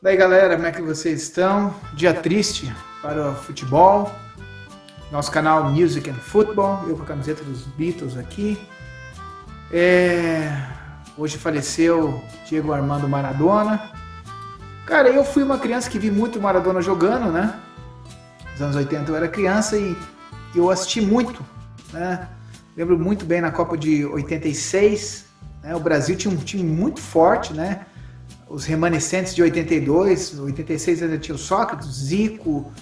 Daí galera, como é que vocês estão? Dia triste para o futebol. Nosso canal Music and Football, eu com a camiseta dos Beatles aqui. É... Hoje faleceu Diego Armando Maradona. Cara, eu fui uma criança que vi muito Maradona jogando, né? Nos anos 80 eu era criança e eu assisti muito, né? Lembro muito bem na Copa de 86, né? o Brasil tinha um time muito forte, né? Os remanescentes de 82, 86 ainda tinha o Sócrates, Zico,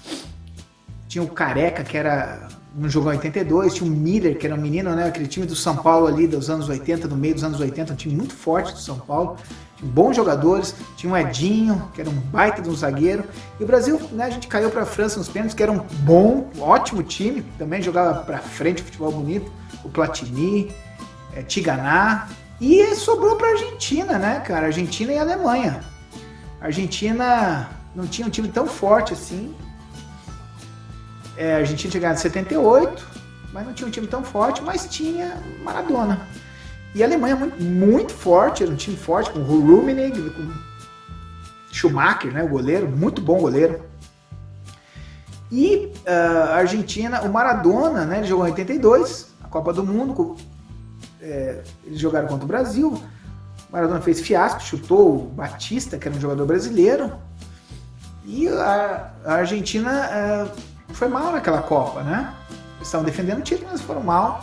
tinha o Careca, que era no jogo 82, tinha o Miller, que era um menino, né? Aquele time do São Paulo ali dos anos 80, no meio dos anos 80, um time muito forte do São Paulo, tinha bons jogadores, tinha o Edinho, que era um baita de um zagueiro. E o Brasil, né, a gente caiu para a França nos pênaltis, que era um bom, ótimo time, também jogava para frente, futebol bonito, o Platini, é, Tiganá, e sobrou para Argentina, né, cara? Argentina e Alemanha. A Argentina não tinha um time tão forte assim. É, a Argentina tinha ganhado 78, mas não tinha um time tão forte, mas tinha Maradona. E a Alemanha muito, muito forte, era um time forte, com Rummenigge, com Schumacher, né, o goleiro, muito bom goleiro. E uh, a Argentina, o Maradona, né, ele jogou em 82, a Copa do Mundo, é, eles jogaram contra o Brasil. Maradona fez fiasco, chutou o Batista, que era um jogador brasileiro. E a, a Argentina é, foi mal naquela Copa, né? Eles estavam defendendo o título, mas foram mal.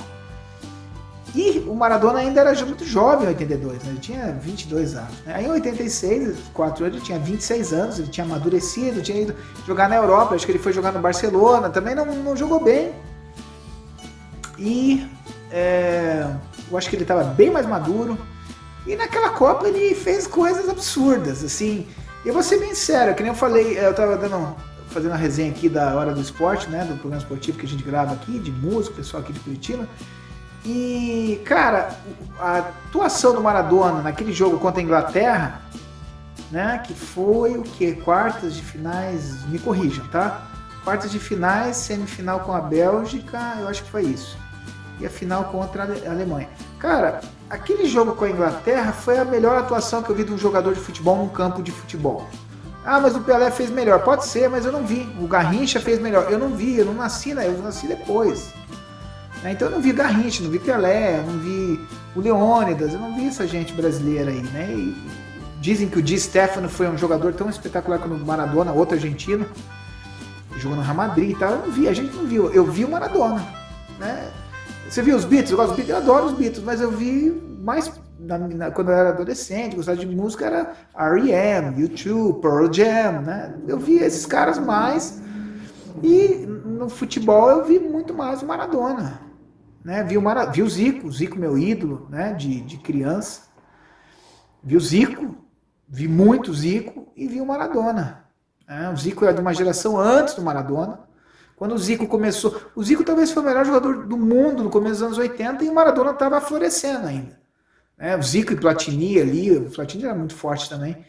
E o Maradona ainda era muito jovem em 82, né? ele tinha 22 anos. Né? Aí em 86, 4 anos, ele tinha 26 anos, ele tinha amadurecido, tinha ido jogar na Europa, acho que ele foi jogar no Barcelona, também não, não jogou bem. E eu acho que ele estava bem mais maduro. E naquela Copa ele fez coisas absurdas, assim. Eu vou ser bem sério, que nem eu falei, eu estava dando, fazendo a resenha aqui da Hora do Esporte, né, do programa esportivo que a gente grava aqui, de música, pessoal aqui de Curitiba. E, cara, a atuação do Maradona naquele jogo contra a Inglaterra, né, que foi o que? Quartas de finais, me corrijam, tá? Quartas de finais, semifinal com a Bélgica, eu acho que foi isso e a final contra a Alemanha. Cara, aquele jogo com a Inglaterra foi a melhor atuação que eu vi de um jogador de futebol num campo de futebol. Ah, mas o Pelé fez melhor. Pode ser, mas eu não vi. O Garrincha fez melhor. Eu não vi, eu não nasci, né? Eu nasci depois. Né? Então eu não vi Garrincha, não vi Pelé, não vi o Leônidas, eu não vi essa gente brasileira aí, né? E dizem que o Di Stefano foi um jogador tão espetacular como o Maradona, outro argentino, jogou no Real Madrid e tal. Eu não vi, a gente não viu. Eu vi o Maradona, né? Você viu os Beatles? Eu gosto Beatles, eu adoro os Beatles, mas eu vi mais na, na, quando eu era adolescente, gostava de música, era R.E.M., U2, Pearl Jam, né? Eu vi esses caras mais. E no futebol eu vi muito mais o Maradona. Né? Vi, o Mara, vi o Zico, o Zico meu ídolo né? de, de criança. Vi o Zico, vi muito o Zico e vi o Maradona. Né? O Zico é de uma geração antes do Maradona. Quando o Zico começou, o Zico talvez foi o melhor jogador do mundo no começo dos anos 80 e o Maradona estava florescendo ainda. É, o Zico e Platini ali, o Platini era muito forte também.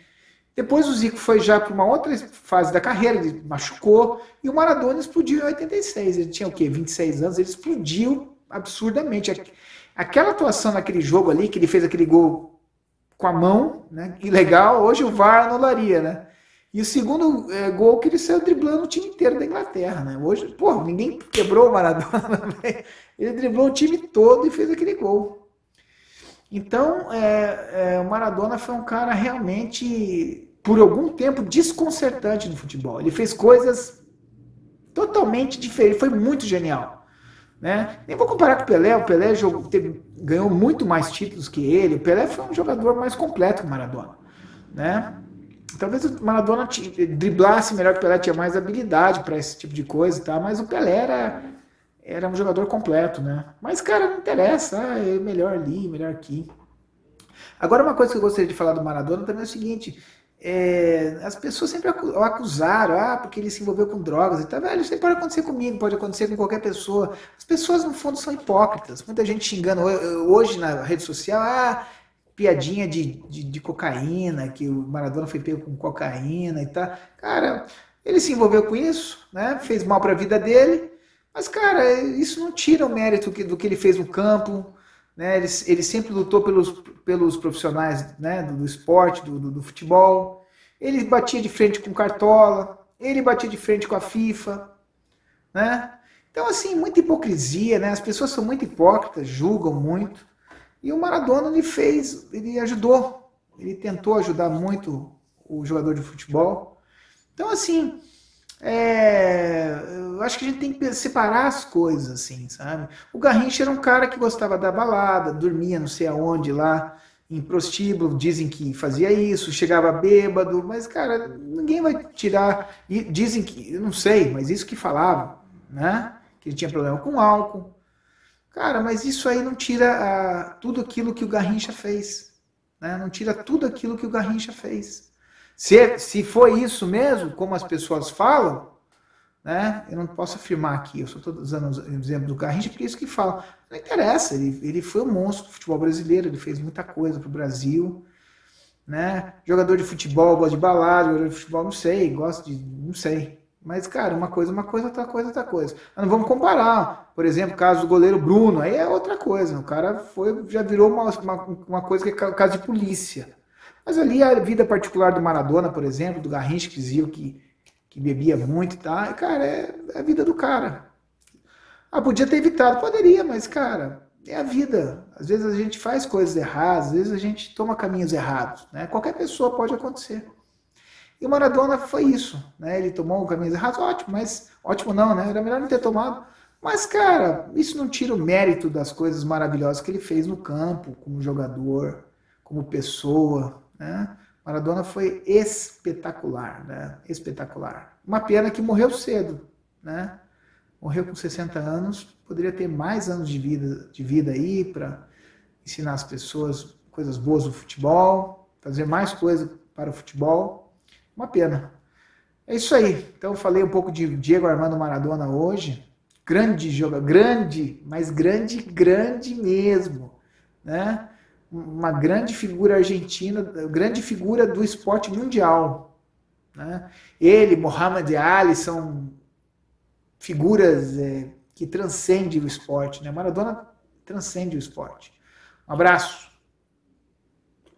Depois o Zico foi já para uma outra fase da carreira, ele machucou e o Maradona explodiu em 86. Ele tinha o quê? 26 anos, ele explodiu absurdamente. Aquela atuação naquele jogo ali, que ele fez aquele gol com a mão, né? Que legal, hoje o VAR anularia, né? E o segundo é, gol que ele saiu driblando o time inteiro da Inglaterra, né? Hoje, pô, ninguém quebrou o Maradona, ele driblou o time todo e fez aquele gol. Então, é, é, o Maradona foi um cara realmente, por algum tempo, desconcertante no futebol. Ele fez coisas totalmente diferentes, foi muito genial. Né? Nem vou comparar com o Pelé, o Pelé jogou, teve, ganhou muito mais títulos que ele, o Pelé foi um jogador mais completo que o Maradona. Né? Talvez o Maradona driblasse melhor que o Pelé, tinha mais habilidade para esse tipo de coisa, tá? mas o Pelé era, era um jogador completo, né? Mas, cara, não interessa, ah, é melhor ali, melhor aqui. Agora, uma coisa que eu gostaria de falar do Maradona também é o seguinte: é, as pessoas sempre o acusaram, ah, porque ele se envolveu com drogas e tal. Velho, isso pode acontecer comigo, pode acontecer com qualquer pessoa. As pessoas, no fundo, são hipócritas. Muita gente xingando hoje na rede social, ah, piadinha de, de, de, cocaína, que o Maradona foi pego com cocaína e tal. Cara, ele se envolveu com isso, né? Fez mal para a vida dele, mas, cara, isso não tira o mérito que, do que ele fez no campo, né? Ele, ele sempre lutou pelos, pelos profissionais né? do, do esporte, do, do, do, futebol. ele batia de frente com Cartola, ele batia de frente com a FIFA, né? Então, assim, muita hipocrisia, né? As pessoas são muito hipócritas, julgam muito. E o Maradona, ele fez, ele ajudou, ele tentou ajudar muito o jogador de futebol. Então, assim, é, eu acho que a gente tem que separar as coisas, assim, sabe? O Garrincha era um cara que gostava da balada, dormia não sei aonde lá, em prostíbulo, dizem que fazia isso, chegava bêbado, mas, cara, ninguém vai tirar. E dizem que, eu não sei, mas isso que falava, né? Que ele tinha problema com álcool. Cara, mas isso aí não tira a, tudo aquilo que o Garrincha fez. Né? Não tira tudo aquilo que o Garrincha fez. Se, se foi isso mesmo, como as pessoas falam, né? Eu não posso afirmar aqui, eu só estou usando o exemplo do Garrincha, porque é isso que fala. Não interessa, ele, ele foi um monstro do futebol brasileiro, ele fez muita coisa para o Brasil. Né? Jogador de futebol, gosta de balada, jogador de futebol, não sei, gosta de. não sei. Mas, cara, uma coisa, uma coisa, outra coisa, outra coisa. Mas não vamos comparar. Por exemplo, o caso do goleiro Bruno, aí é outra coisa. O cara foi, já virou uma, uma, uma coisa que é caso de polícia. Mas ali a vida particular do Maradona, por exemplo, do Garrincha, que dizia que que bebia muito e tá? tal. Cara, é, é a vida do cara. Ah, podia ter evitado, poderia, mas, cara, é a vida. Às vezes a gente faz coisas erradas, às vezes a gente toma caminhos errados, né? Qualquer pessoa pode acontecer. E o Maradona foi isso, né? Ele tomou caminhos errados, ótimo, mas ótimo não, né? Era melhor não ter tomado. Mas, cara, isso não tira o mérito das coisas maravilhosas que ele fez no campo, como jogador, como pessoa, né? Maradona foi espetacular, né? Espetacular. Uma pena que morreu cedo, né? Morreu com 60 anos, poderia ter mais anos de vida, de vida aí para ensinar as pessoas coisas boas do futebol, fazer mais coisas para o futebol. Uma pena. É isso aí. Então falei um pouco de Diego Armando Maradona hoje. Grande jogador, grande, mas grande, grande mesmo, né? uma grande figura argentina, grande figura do esporte mundial. Né? Ele, Muhammad Ali, são figuras é, que transcendem o esporte. Né? Maradona transcende o esporte. Um abraço.